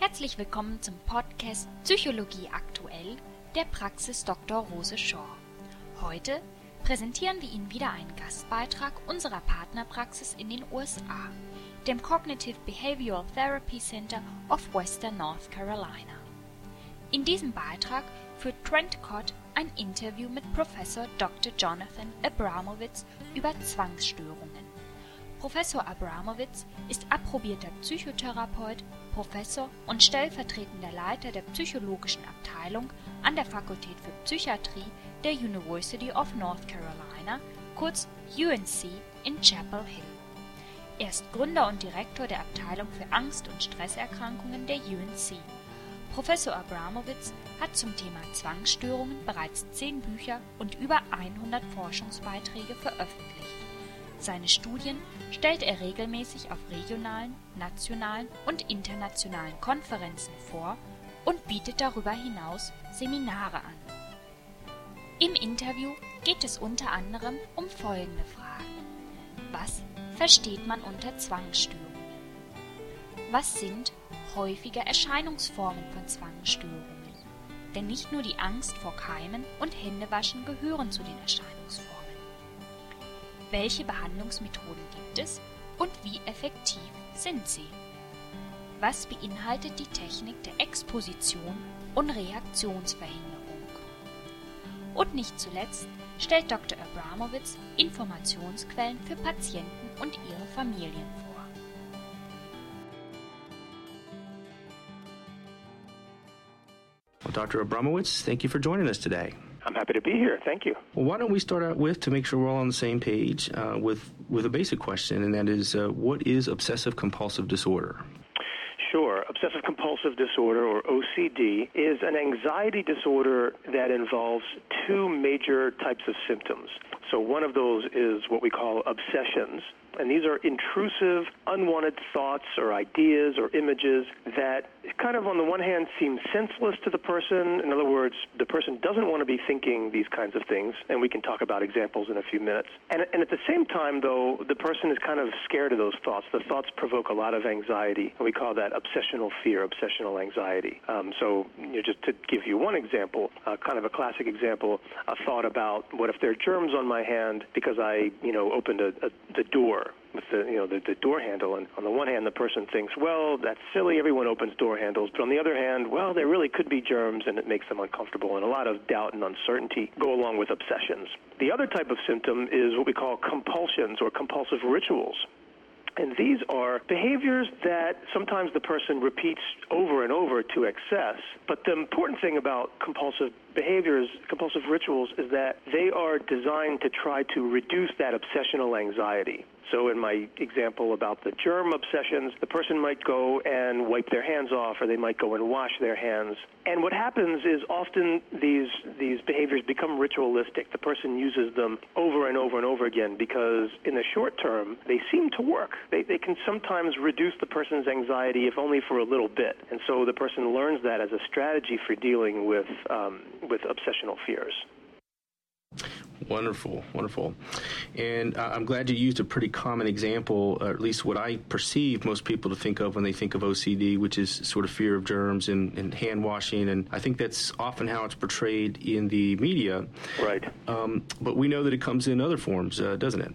Herzlich willkommen zum Podcast Psychologie aktuell der Praxis Dr. Rose Shaw. Heute präsentieren wir Ihnen wieder einen Gastbeitrag unserer Partnerpraxis in den USA, dem Cognitive Behavioral Therapy Center of Western North Carolina. In diesem Beitrag führt Trent Cott ein Interview mit Professor Dr. Jonathan Abramowitz über Zwangsstörungen. Professor Abramowitz ist approbierter Psychotherapeut, Professor und stellvertretender Leiter der psychologischen Abteilung an der Fakultät für Psychiatrie der University of North Carolina, kurz UNC in Chapel Hill. Er ist Gründer und Direktor der Abteilung für Angst- und Stresserkrankungen der UNC. Professor Abramowitz hat zum Thema Zwangsstörungen bereits zehn Bücher und über 100 Forschungsbeiträge veröffentlicht. Seine Studien stellt er regelmäßig auf regionalen, nationalen und internationalen Konferenzen vor und bietet darüber hinaus Seminare an. Im Interview geht es unter anderem um folgende Fragen. Was versteht man unter Zwangsstörungen? Was sind häufige Erscheinungsformen von Zwangsstörungen? Denn nicht nur die Angst vor Keimen und Händewaschen gehören zu den Erscheinungsformen. Welche Behandlungsmethoden gibt es und wie effektiv sind sie? Was beinhaltet die Technik der Exposition und Reaktionsverhinderung? Und nicht zuletzt stellt Dr. Abramowitz Informationsquellen für Patienten und ihre Familien vor. Dr. Abramowitz, thank you for joining us today. I'm happy to be here. Thank you. Well, why don't we start out with, to make sure we're all on the same page, uh, with with a basic question, and that is, uh, what is obsessive compulsive disorder? Sure. Obsessive compulsive disorder, or OCD, is an anxiety disorder that involves two major types of symptoms. So, one of those is what we call obsessions, and these are intrusive, unwanted thoughts or ideas or images that kind of, on the one hand, seems senseless to the person. In other words, the person doesn't want to be thinking these kinds of things, and we can talk about examples in a few minutes. And, and at the same time, though, the person is kind of scared of those thoughts. The thoughts provoke a lot of anxiety, and we call that obsessional fear, obsessional anxiety. Um, so, you know, just to give you one example, uh, kind of a classic example, a thought about what if there are germs on my hand because I, you know, opened a, a, the door with the you know the, the door handle and on the one hand the person thinks well that's silly everyone opens door handles but on the other hand well there really could be germs and it makes them uncomfortable and a lot of doubt and uncertainty go along with obsessions the other type of symptom is what we call compulsions or compulsive rituals and these are behaviors that sometimes the person repeats over and over to excess. But the important thing about compulsive behaviors, compulsive rituals, is that they are designed to try to reduce that obsessional anxiety. So, in my example about the germ obsessions, the person might go and wipe their hands off, or they might go and wash their hands. And what happens is often these these behaviors become ritualistic. The person uses them over and over and over again because, in the short term, they seem to work. They they can sometimes reduce the person's anxiety, if only for a little bit. And so the person learns that as a strategy for dealing with um, with obsessional fears. Wonderful, wonderful. And uh, I'm glad you used a pretty common example, or at least what I perceive most people to think of when they think of OCD, which is sort of fear of germs and, and hand washing. And I think that's often how it's portrayed in the media. Right. Um, but we know that it comes in other forms, uh, doesn't it?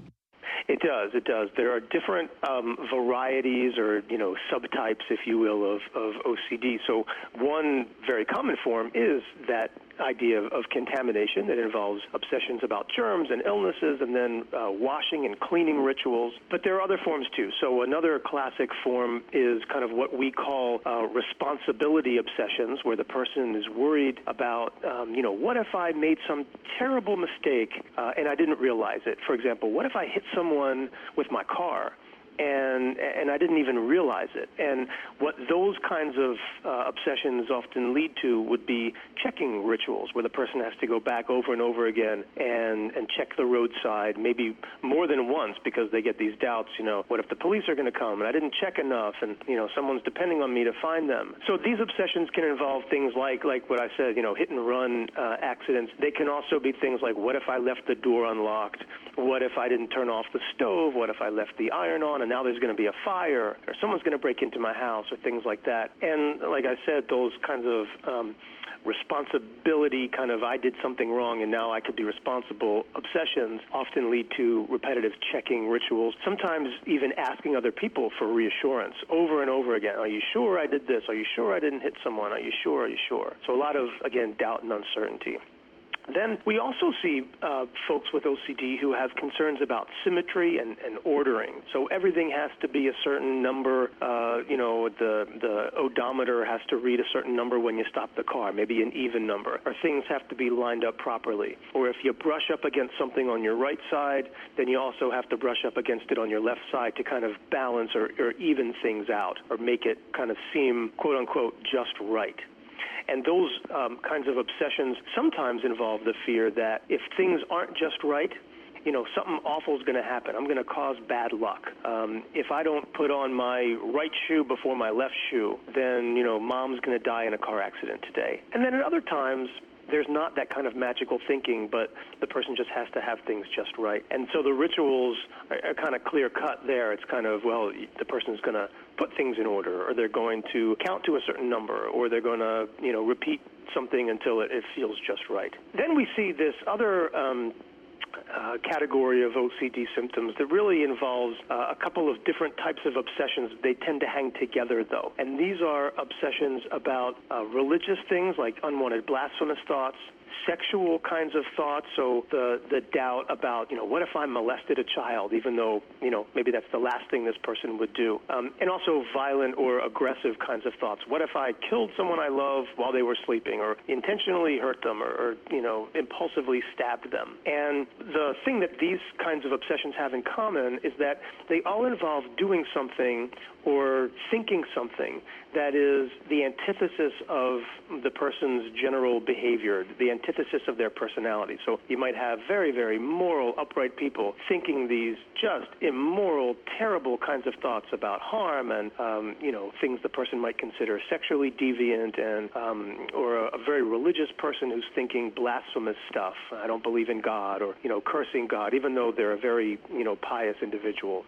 It does. It does. There are different um, varieties or you know subtypes, if you will, of, of OCD. So one very common form is that idea of, of contamination that involves obsessions about germs and illnesses, and then uh, washing and cleaning rituals. But there are other forms too. So another classic form is kind of what we call uh, responsibility obsessions, where the person is worried about, um, you know, what if I made some terrible mistake uh, and I didn't realize it? For example, what if I hit someone with my car? And and I didn't even realize it. And what those kinds of uh, obsessions often lead to would be checking rituals, where the person has to go back over and over again and and check the roadside, maybe more than once, because they get these doubts. You know, what if the police are going to come and I didn't check enough, and you know someone's depending on me to find them. So these obsessions can involve things like like what I said, you know, hit and run uh, accidents. They can also be things like what if I left the door unlocked? What if I didn't turn off the stove? What if I left the iron on? And now there's going to be a fire, or someone's going to break into my house, or things like that. And like I said, those kinds of um, responsibility kind of I did something wrong and now I could be responsible obsessions often lead to repetitive checking rituals, sometimes even asking other people for reassurance over and over again. Are you sure I did this? Are you sure I didn't hit someone? Are you sure? Are you sure? So a lot of, again, doubt and uncertainty. Then we also see uh, folks with OCD who have concerns about symmetry and, and ordering. So everything has to be a certain number. Uh, you know, the the odometer has to read a certain number when you stop the car, maybe an even number, or things have to be lined up properly. Or if you brush up against something on your right side, then you also have to brush up against it on your left side to kind of balance or, or even things out, or make it kind of seem quote unquote just right. And those um, kinds of obsessions sometimes involve the fear that if things aren't just right, you know, something awful is going to happen. I'm going to cause bad luck. Um, if I don't put on my right shoe before my left shoe, then, you know, mom's going to die in a car accident today. And then at other times, there's not that kind of magical thinking, but the person just has to have things just right. And so the rituals are, are kind of clear cut there. It's kind of, well, the person's going to put things in order, or they're going to count to a certain number, or they're going to, you know, repeat something until it, it feels just right. Then we see this other um, uh, category of OCD symptoms that really involves uh, a couple of different types of obsessions. They tend to hang together, though. And these are obsessions about uh, religious things like unwanted blasphemous thoughts, sexual kinds of thoughts. So the the doubt about you know what if I molested a child, even though you know maybe that's the last thing this person would do, um, and also violent or aggressive kinds of thoughts. What if I killed someone I love while they were sleeping, or intentionally hurt them, or, or you know impulsively stabbed them? And the thing that these kinds of obsessions have in common is that they all involve doing something or thinking something that is the antithesis of the person's general behavior, the antithesis of their personality. So you might have very, very moral, upright people thinking these just immoral, terrible kinds of thoughts about harm and, um, you know, things the person might consider sexually deviant and, um, or a, a very religious person who's thinking blasphemous stuff. I don't believe in God or, you know, cursing God, even though they're a very, you know, pious individual.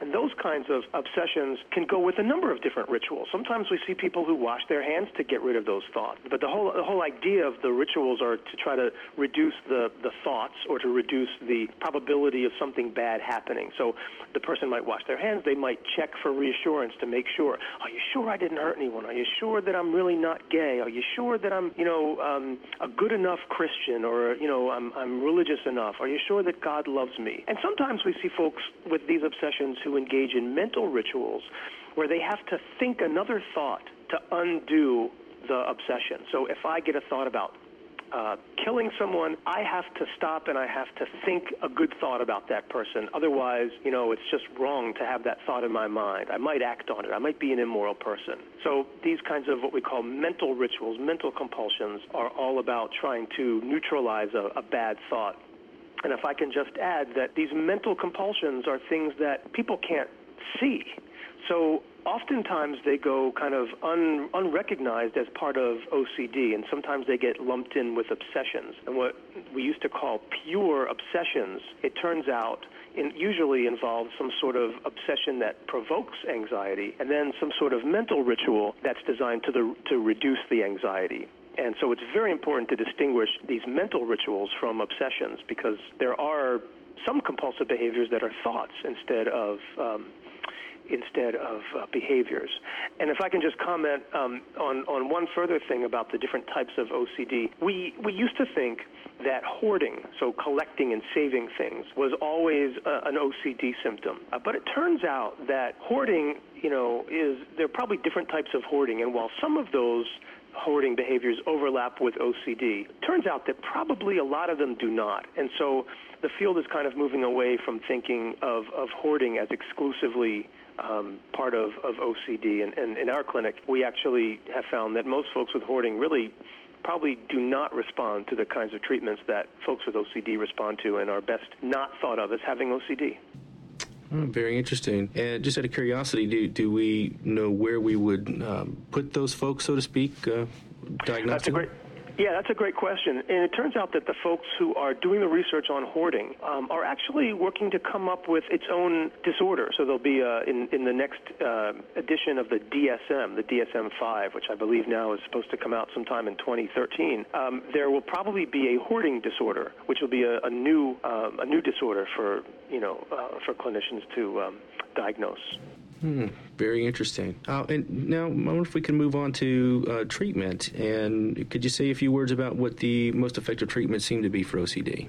And those kinds of obsessions can go with a number of different rituals. Sometimes we see people who wash their hands to get rid of those thoughts. But the whole the whole idea of the rituals are to try to reduce the, the thoughts or to reduce the probability of something bad happening. So the person might wash their hands, they might check for reassurance to make sure, are you sure I didn't hurt anyone? Are you sure that I'm really not gay? Are you sure that I'm, you know, um, a good enough Christian or, you know, I'm, I'm religious enough? Are you sure that God loves me? And sometimes we see folks with these obsessions who engage in mental rituals where they have to think another thought to undo the obsession. So if I get a thought about uh, killing someone, I have to stop and I have to think a good thought about that person. Otherwise, you know, it's just wrong to have that thought in my mind. I might act on it. I might be an immoral person. So these kinds of what we call mental rituals, mental compulsions, are all about trying to neutralize a, a bad thought. And if I can just add that these mental compulsions are things that people can't see. So oftentimes they go kind of un, unrecognized as part of OCD, and sometimes they get lumped in with obsessions. And what we used to call pure obsessions, it turns out, it usually involves some sort of obsession that provokes anxiety, and then some sort of mental ritual that's designed to, the, to reduce the anxiety. And so it's very important to distinguish these mental rituals from obsessions because there are some compulsive behaviors that are thoughts instead of um, instead of uh, behaviors. And if I can just comment um, on on one further thing about the different types of OCD, we we used to think that hoarding, so collecting and saving things, was always uh, an OCD symptom. Uh, but it turns out that hoarding, you know, is there are probably different types of hoarding, and while some of those hoarding behaviors overlap with OCD. Turns out that probably a lot of them do not. And so the field is kind of moving away from thinking of, of hoarding as exclusively um, part of, of OCD. And, and in our clinic, we actually have found that most folks with hoarding really probably do not respond to the kinds of treatments that folks with OCD respond to and are best not thought of as having OCD. Oh, very interesting. And just out of curiosity, do, do we know where we would um, put those folks, so to speak, uh? That's a great, Yeah, that's a great question. And it turns out that the folks who are doing the research on hoarding um, are actually working to come up with its own disorder. So there'll be uh, in, in the next uh, edition of the DSM, the DSM 5, which I believe now is supposed to come out sometime in 2013, um, there will probably be a hoarding disorder, which will be a, a new um, a new disorder for you know uh, for clinicians to um, diagnose. Hmm, very interesting. Uh, and now, I wonder if we can move on to uh, treatment. And could you say a few words about what the most effective treatments seem to be for OCD?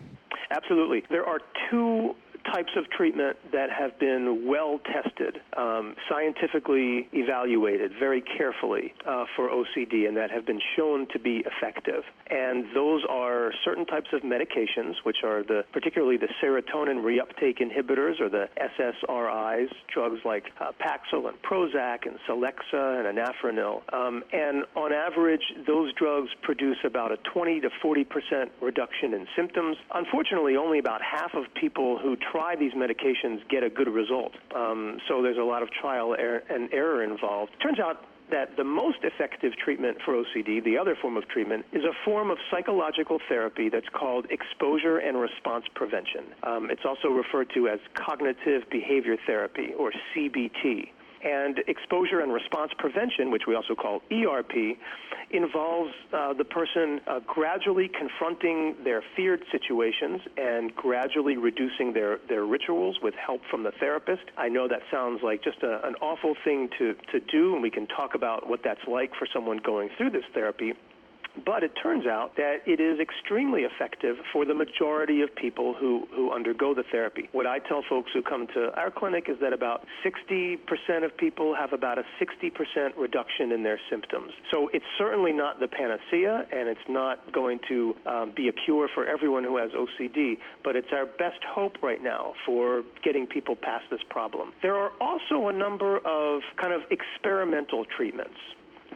Absolutely. There are two types of treatment that have been well tested, um, scientifically evaluated very carefully uh, for OCD, and that have been shown to be effective. And those are certain types of medications, which are the particularly the serotonin reuptake inhibitors or the SSRIs, drugs like uh, Paxil and Prozac and Celexa and Anafranil. Um, and on average, those drugs produce about a 20 to 40 percent reduction in symptoms. Unfortunately, only about half of people who try these medications get a good result. Um, so there's a lot of trial er- and error involved. Turns out that the most effective treatment for OCD, the other form of treatment, is a form of psychological therapy that's called exposure and response prevention. Um, it's also referred to as cognitive behavior therapy, or CBT. And exposure and response prevention, which we also call ERP, involves uh, the person uh, gradually confronting their feared situations and gradually reducing their, their rituals with help from the therapist. I know that sounds like just a, an awful thing to, to do, and we can talk about what that's like for someone going through this therapy. But it turns out that it is extremely effective for the majority of people who, who undergo the therapy. What I tell folks who come to our clinic is that about 60% of people have about a 60% reduction in their symptoms. So it's certainly not the panacea, and it's not going to um, be a cure for everyone who has OCD, but it's our best hope right now for getting people past this problem. There are also a number of kind of experimental treatments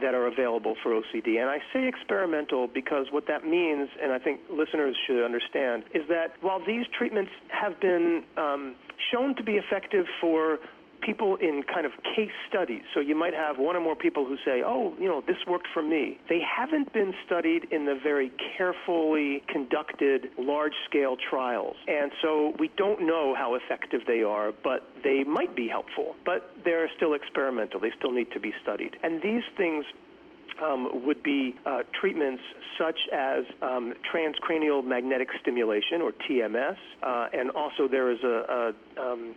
that are available for OCD. And I say experimental because what that means, and I think listeners should understand, is that while these treatments have been um, shown to be effective for people in kind of case studies. So you might have one or more people who say, oh, you know, this worked for me. They haven't been studied in the very carefully conducted large scale trials. And so we don't know how effective they are, but they might be helpful. But they're still experimental. They still need to be studied. And these things um, would be uh, treatments such as um, transcranial magnetic stimulation, or TMS, uh, and also there is a, a um,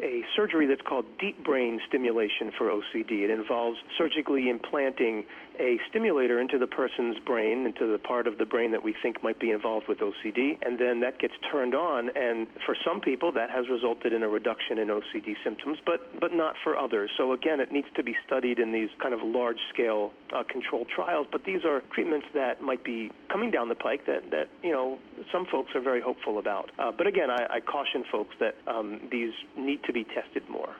a surgery that's called deep brain stimulation for OCD. It involves surgically implanting a stimulator into the person's brain, into the part of the brain that we think might be involved with OCD, and then that gets turned on. And for some people, that has resulted in a reduction in OCD symptoms, but but not for others. So again, it needs to be studied in these kind of large-scale uh, controlled trials. But these are treatments that might be coming down the pike that that you know some folks are very hopeful about. Uh, but again, I, I, caution folks that um, these need to be tested more.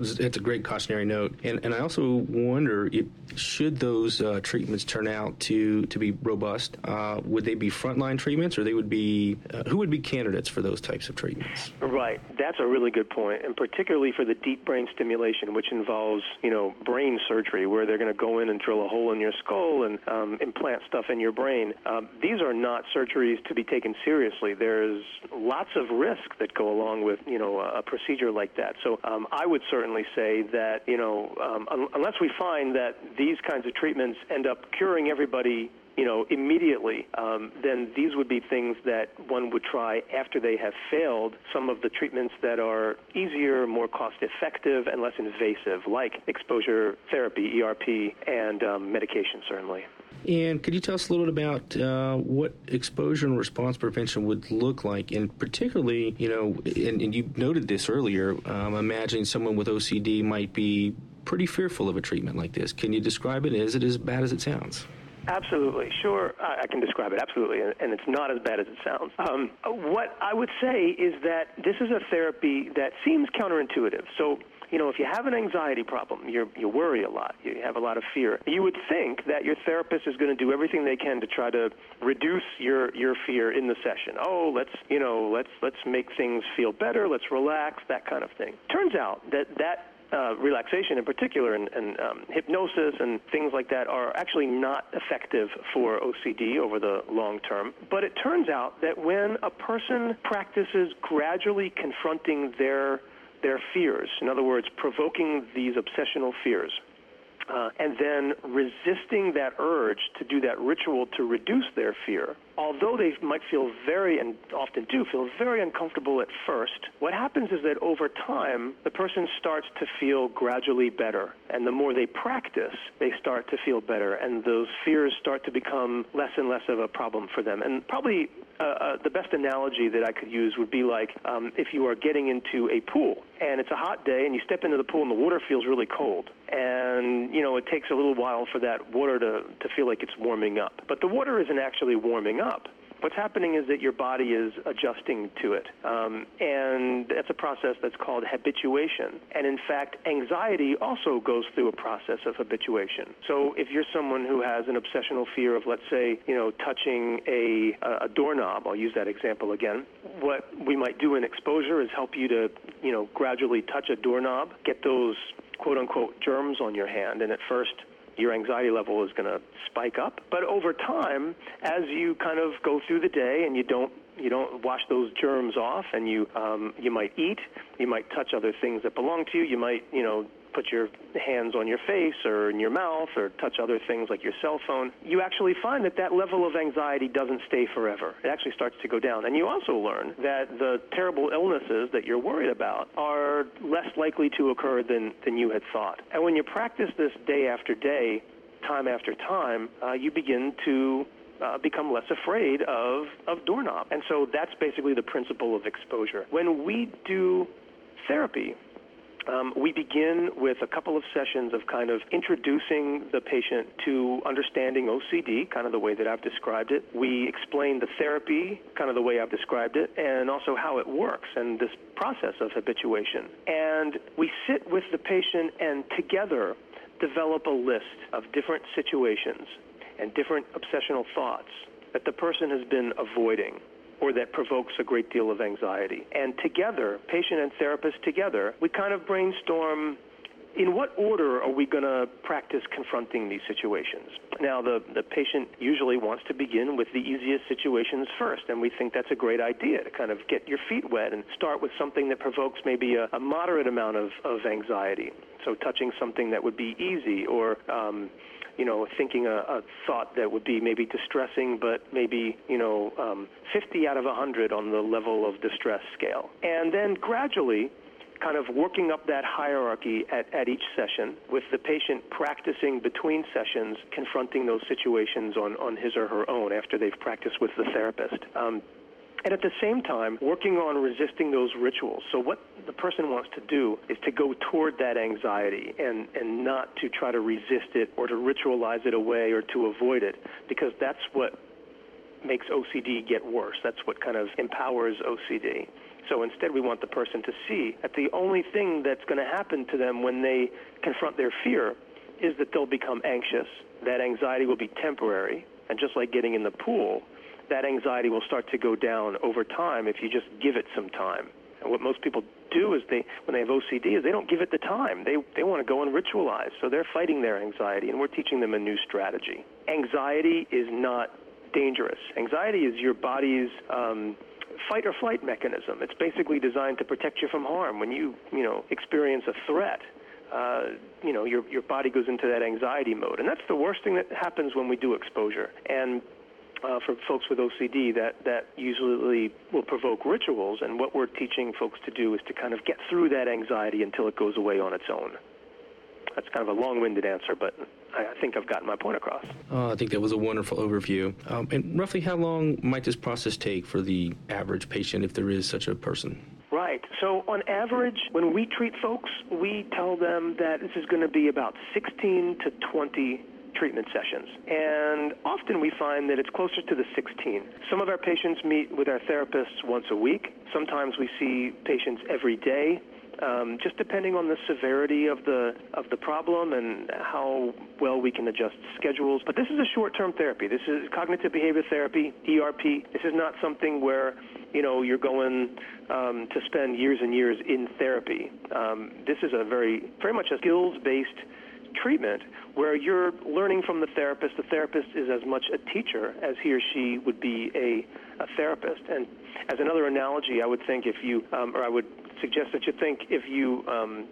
It's a great cautionary note, and and I also wonder if should those uh, treatments turn out to to be robust, uh, would they be frontline treatments, or they would be uh, who would be candidates for those types of treatments? Right, that's a really good point, and particularly for the deep brain stimulation, which involves you know brain surgery, where they're going to go in and drill a hole in your skull and um, implant stuff in your brain. Um, these are not surgeries to be taken seriously. There's lots of risk that go along with you know a procedure like that. So um, I would certainly say that, you know, um, un- unless we find that these kinds of treatments end up curing everybody you know, immediately, um, then these would be things that one would try after they have failed some of the treatments that are easier, more cost effective, and less invasive, like exposure therapy, ERP, and um, medication, certainly. And could you tell us a little bit about uh, what exposure and response prevention would look like? And particularly, you know, and, and you noted this earlier, um, imagining someone with OCD might be pretty fearful of a treatment like this. Can you describe it? Is it as bad as it sounds? Absolutely, sure. I, can describe it absolutely, and, it's not as bad as it sounds. Um, what I would say is that this is a therapy that seems counterintuitive. So you know, if you have an anxiety problem, you you worry a lot, you have a lot of fear. You would think that your therapist is going to do everything they can to try to reduce your your fear in the session. Oh, let's you know, let's let's make things feel better, let's relax, that kind of thing. Turns out that that uh, relaxation in particular and, and um, hypnosis and things like that are actually not effective for OCD over the long term. But it turns out that when a person practices gradually confronting their their fears, in other words, provoking these obsessional fears, uh, and then resisting that urge to do that ritual to reduce their fear, although they might feel very, and often do feel very uncomfortable at first, what happens is that over time, the person starts to feel gradually better. And the more they practice, they start to feel better. And those fears start to become less and less of a problem for them. And probably uh, the best analogy that I could use would be like um, if you are getting into a pool and it's a hot day and you step into the pool and the water feels really cold. And, you know, it takes a little while for that water to, to feel like it's warming up. But the water isn't actually warming up. What's happening is that your body is adjusting to it. Um, and that's a process that's called habituation. And in fact, anxiety also goes through a process of habituation. So if you're someone who has an obsessional fear of, let's say, you know, touching a, a doorknob, I'll use that example again, what we might do in exposure is help you to, you know, gradually touch a doorknob, get those quote unquote germs on your hand. And at first, your anxiety level is going to spike up. But over time, as you kind of go through the day and you don't you don't wash those germs off, and you um, you might eat, you might touch other things that belong to you, you might you know put your hands on your face or in your mouth or touch other things like your cell phone, you actually find that that level of anxiety doesn't stay forever. It actually starts to go down. And you also learn that the terrible illnesses that you're worried about are less likely to occur than, than you had thought. And when you practice this day after day, time after time, uh, you begin to uh, become less afraid of, of doorknob. And so that's basically the principle of exposure. When we do therapy, um, we begin with a couple of sessions of kind of introducing the patient to understanding OCD, kind of the way that I've described it. We explain the therapy, kind of the way I've described it, and also how it works and this process of habituation. And we sit with the patient and together develop a list of different situations and different obsessional thoughts that the person has been avoiding or that provokes a great deal of anxiety. And together, patient and therapist together, we kind of brainstorm in what order are we going to practice confronting these situations? Now, the, the patient usually wants to begin with the easiest situations first, and we think that's a great idea to kind of get your feet wet and start with something that provokes maybe a, a moderate amount of, of anxiety. So, touching something that would be easy or um, you know, thinking a, a thought that would be maybe distressing, but maybe, you know, um, 50 out of 100 on the level of distress scale. And then gradually, kind of working up that hierarchy at, at each session with the patient practicing between sessions, confronting those situations on, on his or her own after they've practiced with the therapist. Um, and at the same time, working on resisting those rituals. So, what the person wants to do is to go toward that anxiety and, and not to try to resist it or to ritualize it away or to avoid it, because that's what makes OCD get worse. That's what kind of empowers OCD. So instead, we want the person to see that the only thing that's going to happen to them when they confront their fear is that they'll become anxious. That anxiety will be temporary. And just like getting in the pool, that anxiety will start to go down over time if you just give it some time. And what most people do is they, when they have OCD, is they don't give it the time. They, they want to go and ritualize. So they're fighting their anxiety, and we're teaching them a new strategy. Anxiety is not dangerous. Anxiety is your body's um, fight or flight mechanism. It's basically designed to protect you from harm. When you, you know, experience a threat, uh, you know, your, your body goes into that anxiety mode. And that's the worst thing that happens when we do exposure. And uh, for folks with OCD that, that usually will provoke rituals. And what we're teaching folks to do is to kind of get through that anxiety until it goes away on its own. That's kind of a long winded answer, but I think I've gotten my point across. Oh, I think that was a wonderful overview. Um, and roughly how long might this process take for the average patient, if there is such a person? Right. So, on average, when we treat folks, we tell them that this is going to be about 16 to 20 treatment sessions. And often we find that it's closer to the 16. Some of our patients meet with our therapists once a week. Sometimes we see patients every day. um, just depending on the severity of the of the problem and how well we can adjust schedules. But this is a short-term therapy. This is cognitive behavior therapy, ERP. This is not something where you know you're going um, to spend years and years in therapy. Um, this is a very very much a skills-based treatment where you're learning from the therapist. The therapist is as much a teacher as he or she would be a, a therapist. And as another analogy, I would think if you, um, or I would suggest that you think if you um,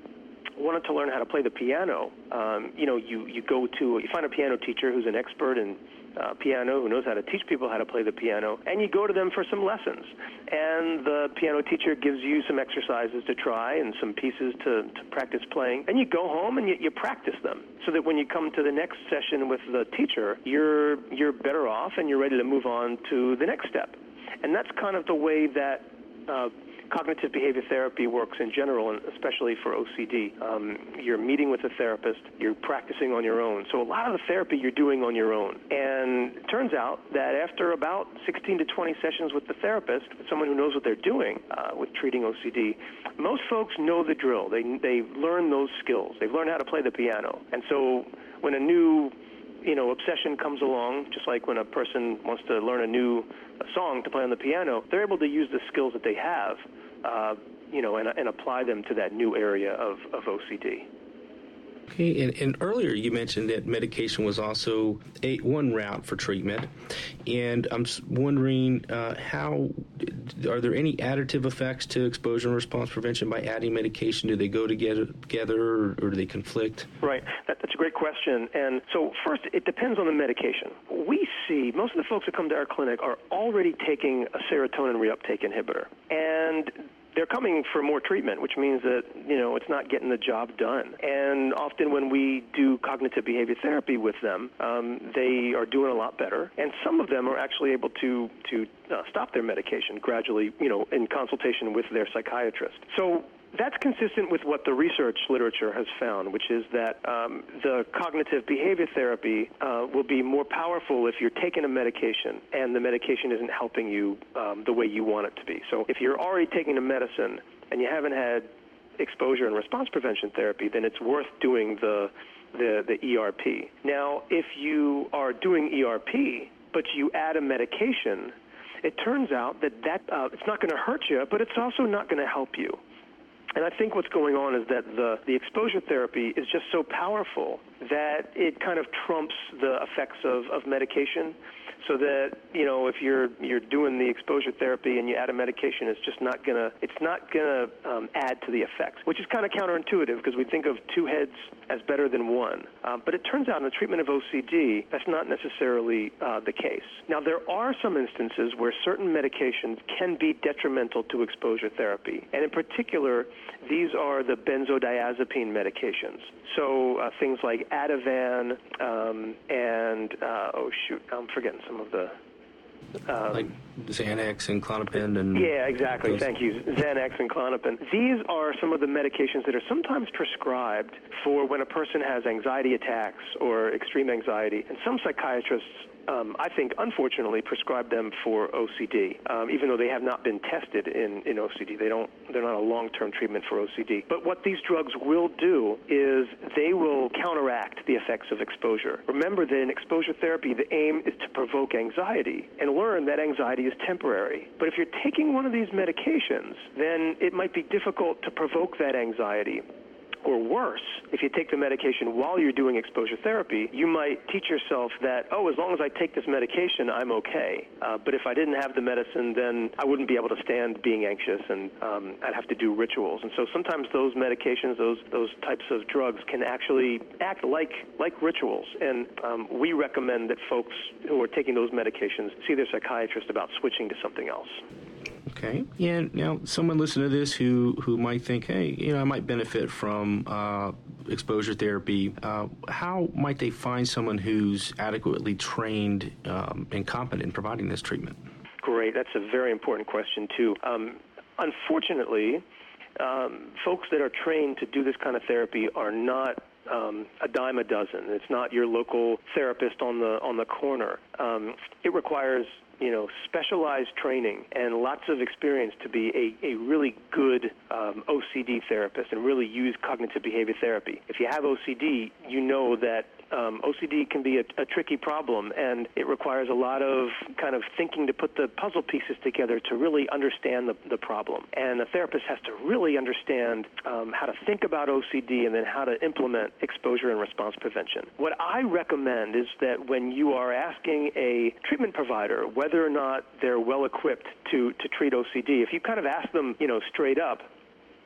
wanted to learn how to play the piano, um, you know, you, you go to, you find a piano teacher who's an expert in uh, piano who knows how to teach people how to play the piano, and you go to them for some lessons. And the piano teacher gives you some exercises to try and some pieces to, to practice playing. And you go home and you, you practice them so that when you come to the next session with the teacher, you're, you're better off and you're ready to move on to the next step. And that's kind of the way that uh, cognitive behavior therapy works in general, and especially for OCD. Um, you're meeting with a therapist, you're practicing on your own. So a lot of the therapy you're doing on your own. And it turns out that after about 16 to 20 sessions with the therapist, with someone who knows what they're doing uh, with treating OCD, most folks know the drill. They they learn those skills. They've learned how to play the piano. And so when a new you know, obsession comes along, just like when a person wants to learn a new song to play on the piano, they're able to use the skills that they have uh, you know, and, and apply them to that new area of, of OCD. Okay, and, and, earlier you mentioned that medication was also a one route for treatment, and I'm wondering uh, how are there any additive effects to exposure and response prevention by adding medication? Do they go together, together or, or do they conflict? Right, that, that's a great question. And so first, it depends on the medication. See most of the folks that come to our clinic are already taking a serotonin reuptake inhibitor, and they're coming for more treatment, which means that you know it's not getting the job done. And often when we do cognitive behavior therapy with them, um, they are doing a lot better, and some of them are actually able to to uh, stop their medication gradually, you know, in consultation with their psychiatrist. So that's consistent with what the research literature has found, which is that um, the cognitive behavior therapy uh, will be more powerful if you're taking a medication and the medication isn't helping you um, the way you want it to be. So if you're already taking a medicine and you haven't had exposure and response prevention therapy, then it's worth doing the the, the ERP. Now, if you are doing ERP, but you add a medication, it turns out that that uh, it's not going to hurt you, but it's also not going to help you. And I think what's going on is that the, the exposure therapy is just so powerful that it kind of trumps the effects of, of medication so that you know if you're you're doing the exposure therapy and you add a medication, it's just not gonna it's not gonna um, add to the effects, which is kind of counterintuitive because we think of two heads as better than one. Um, but it turns out in the treatment of OCD, that's not necessarily uh, the case. Now there are some instances where certain medications can be detrimental to exposure therapy, and in particular, these are the benzodiazepine medications. So uh, things like Ativan um, and uh, oh shoot, I'm forgetting some of the um, like Xanax and Klonopin and yeah, exactly. Those. Thank you, Xanax and Klonopin. These are some of the medications that are sometimes prescribed for when a person has anxiety attacks or extreme anxiety, and some psychiatrists um, I think, unfortunately, prescribe them for OCD, um, even though they have not been tested in, in OCD. They don't, they're not a long-term treatment for OCD. But what these drugs will do is they will counteract the effects of exposure. Remember that in exposure therapy, the aim is to provoke anxiety and learn that anxiety is temporary. But if you're taking one of these medications, then it might be difficult to provoke that anxiety or worse, if you take the medication while you're doing exposure therapy, you might teach yourself that, oh, as long as I take this medication, I'm okay. Uh, but if I didn't have the medicine, then I wouldn't be able to stand being anxious and um, I'd have to do rituals. And so sometimes those medications, those, those types of drugs can actually act like, like rituals. And um, we recommend that folks who are taking those medications see their psychiatrist about switching to something else. Okay. Yeah. Now, someone listening to this who who might think, hey, you know, I might benefit from uh, exposure therapy. Uh, how might they find someone who's adequately trained um, and competent in providing this treatment? Great. That's a very important question too. Um, unfortunately, um, folks that are trained to do this kind of therapy are not um, a dime a dozen. It's not your local therapist on the on the corner. Um, it requires you know, specialized training and lots of experience to be a, a really good um, OCD therapist and really use cognitive behavior therapy. If you have OCD, you know that um, OCD can be a, a, tricky problem, and it requires a lot of kind of thinking to put the puzzle pieces together to really understand the, the problem. And a therapist has to really understand um, how to think about OCD and then how to implement exposure and response prevention. What I recommend is that when you are asking a treatment provider whether or not they're well equipped to, to treat OCD, if you kind of ask them, you know, straight up,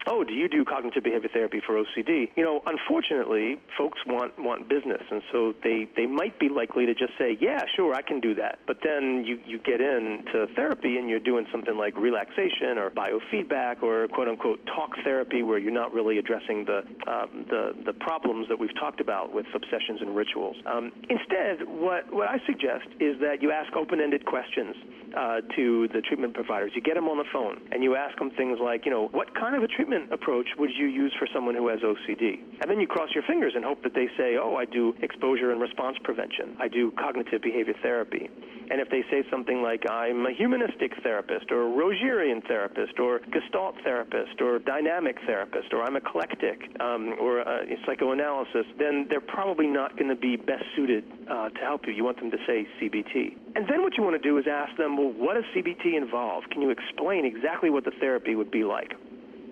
oh, do you do cognitive behavior therapy for OCD? You know, unfortunately, folks want want business, and so they they might be likely to just say, yeah, sure, I can do that. But then you you get into therapy and you're doing something like relaxation or biofeedback or quote unquote talk therapy, where you're not really addressing the um, the the problems that we've talked about with obsessions and rituals. Um, instead, what what I suggest is that you ask open-ended questions uh, to the treatment providers. You get them on the phone and you ask them things like, you know, what kind of a treatment treatment approach would you use for someone who has OCD? And then you cross your fingers and hope that they say, oh, I do exposure and response prevention. I do cognitive behavior therapy. And if they say something like, I'm a humanistic therapist, or a Rogerian therapist, or Gestalt therapist, or dynamic therapist, or I'm eclectic, um, or uh, psychoanalysis, then they're probably not going to be best suited uh, to help you. You want them to say CBT. And then what you want to do is ask them, well, what does CBT involve? Can you explain exactly what the therapy would be like?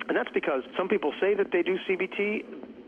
And that's because some people say that they do CBT,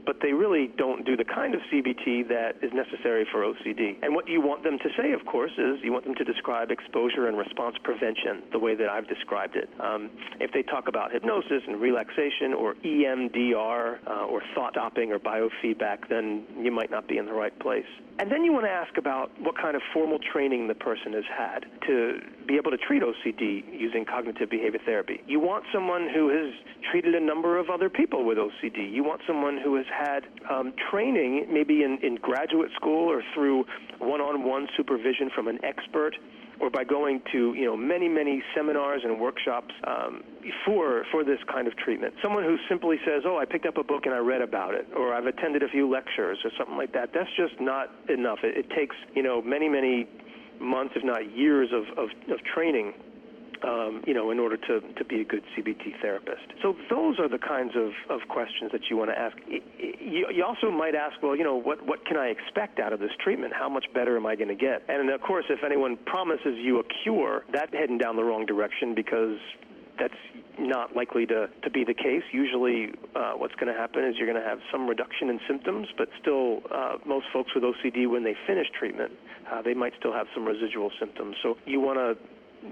but they really don't do the kind of CBT that is necessary for OCD. And what you want them to say, of course, is you want them to describe exposure and response prevention the way that I've described it. Um, if they talk about hypnosis and relaxation or EMDR uh, or thought stopping or biofeedback, then you might not be in the right place. And then you want to ask about what kind of formal training the person has had to be able to treat OCD using cognitive behavior therapy. You want someone who has treated a number of other people with OCD. You want someone who has had um, training, maybe in, in graduate school or through one on one supervision from an expert or by going to you know many many seminars and workshops um, for for this kind of treatment. Someone who simply says, "Oh, I picked up a book and I read about it," or "I've attended a few lectures," or something like that. That's just not enough. It, it takes you know many many months, if not years, of, of, of training um, you know, in order to, to be a good CBT therapist. So those are the kinds of, of questions that you want to ask. You, you also might ask, well, you know, what, what can I expect out of this treatment? How much better am I going to get? And of course, if anyone promises you a cure, that's heading down the wrong direction because that's not likely to, to be the case. Usually, uh, what's going to happen is you're going to have some reduction in symptoms, but still, uh, most folks with OCD, when they finish treatment, uh, they might still have some residual symptoms. So you want to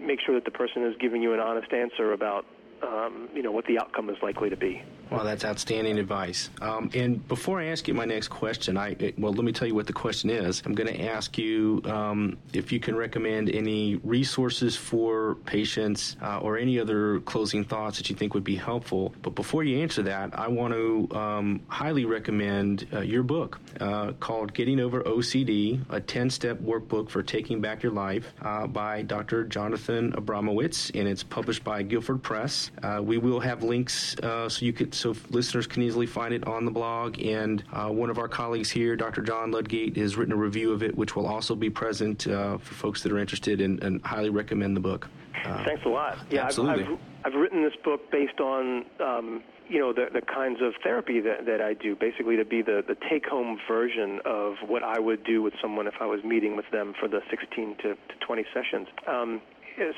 make sure that the person is giving you an honest answer about um, you know what the outcome is likely to be. Well, that's outstanding advice. Um, and before I ask you my next question, I well, let me tell you what the question is. I'm going to ask you um, if you can recommend any resources for patients uh, or any other closing thoughts that you think would be helpful. But before you answer that, I want to um, highly recommend uh, your book uh, called "Getting Over OCD: A 10-Step Workbook for Taking Back Your Life" uh, by Dr. Jonathan Abramowitz, and it's published by Guilford Press. Uh, we will have links uh, so you could so listeners can easily find it on the blog. And uh, one of our colleagues here, Dr. John Ludgate, has written a review of it, which will also be present uh, for folks that are interested, and, and highly recommend the book. Uh, Thanks a lot. Yeah, absolutely. I've, I've, I've, written this book based on. Um, you know the the kinds of therapy that that I do, basically to be the the take home version of what I would do with someone if I was meeting with them for the 16 to, to 20 sessions. Um,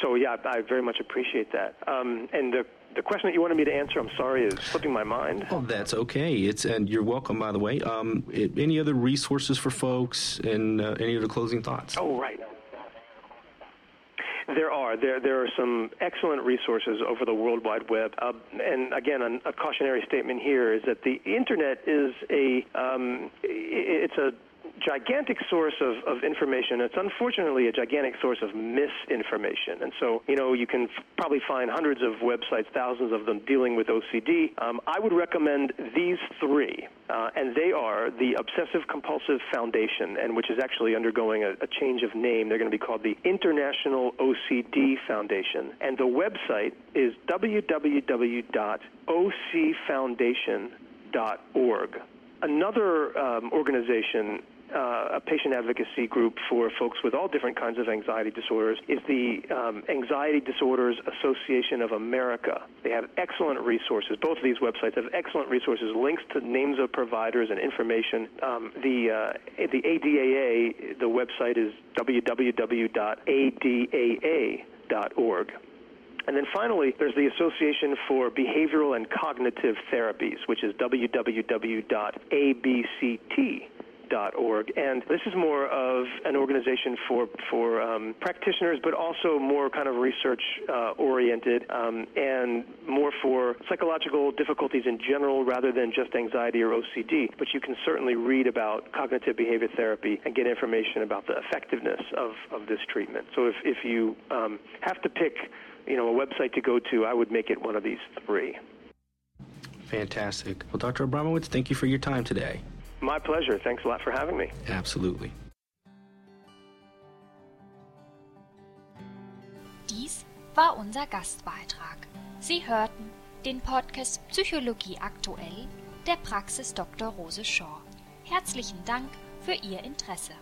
so yeah, I very much appreciate that. Um, and the the question that you wanted me to answer, I'm sorry, is slipping my mind. Oh, that's okay. It's and you're welcome, by the way. Um, it, any other resources for folks, and uh, any other closing thoughts? Oh, right. There are. There there are some excellent resources over the World Wide Web. Uh, and again, a, a, cautionary statement here is that the internet is a um, it's a gigantic source of, of information. It's unfortunately a gigantic source of misinformation. And so, you know, you can f- probably find hundreds of websites, thousands of them dealing with OCD. Um, I would recommend these three, uh, and they are the Obsessive Compulsive Foundation, and which is actually undergoing a, a change of name. They're going to be called the International OCD Foundation. And the website is www.ocfoundation.org. Another um, organization uh, a patient advocacy group for folks with all different kinds of anxiety disorders is the um, Anxiety Disorders Association of America. They have excellent resources. Both of these websites have excellent resources, links to names of providers and information. Um, the uh, the ADAA, the website is www.adaa.org. And then finally, there's the Association for Behavioral and Cognitive Therapies, which is www.abct.org. And this is more of an organization for for um, practitioners, but also more kind of research uh, oriented um, and more for psychological difficulties in general, rather than just anxiety or OCD. But you can certainly read about cognitive behavior therapy and get information about the effectiveness of, of this treatment. So if if you um, have to pick you know, a website to go to, I would make it one of these three. Fantastic. Well, Dr. Abramowitz, thank you for your time today. My pleasure. Thanks a lot for having me. Absolutely. Dies war unser Gastbeitrag. Sie hörten den Podcast Psychologie aktuell der Praxis Dr. Rose Shaw. Herzlichen Dank für Ihr Interesse.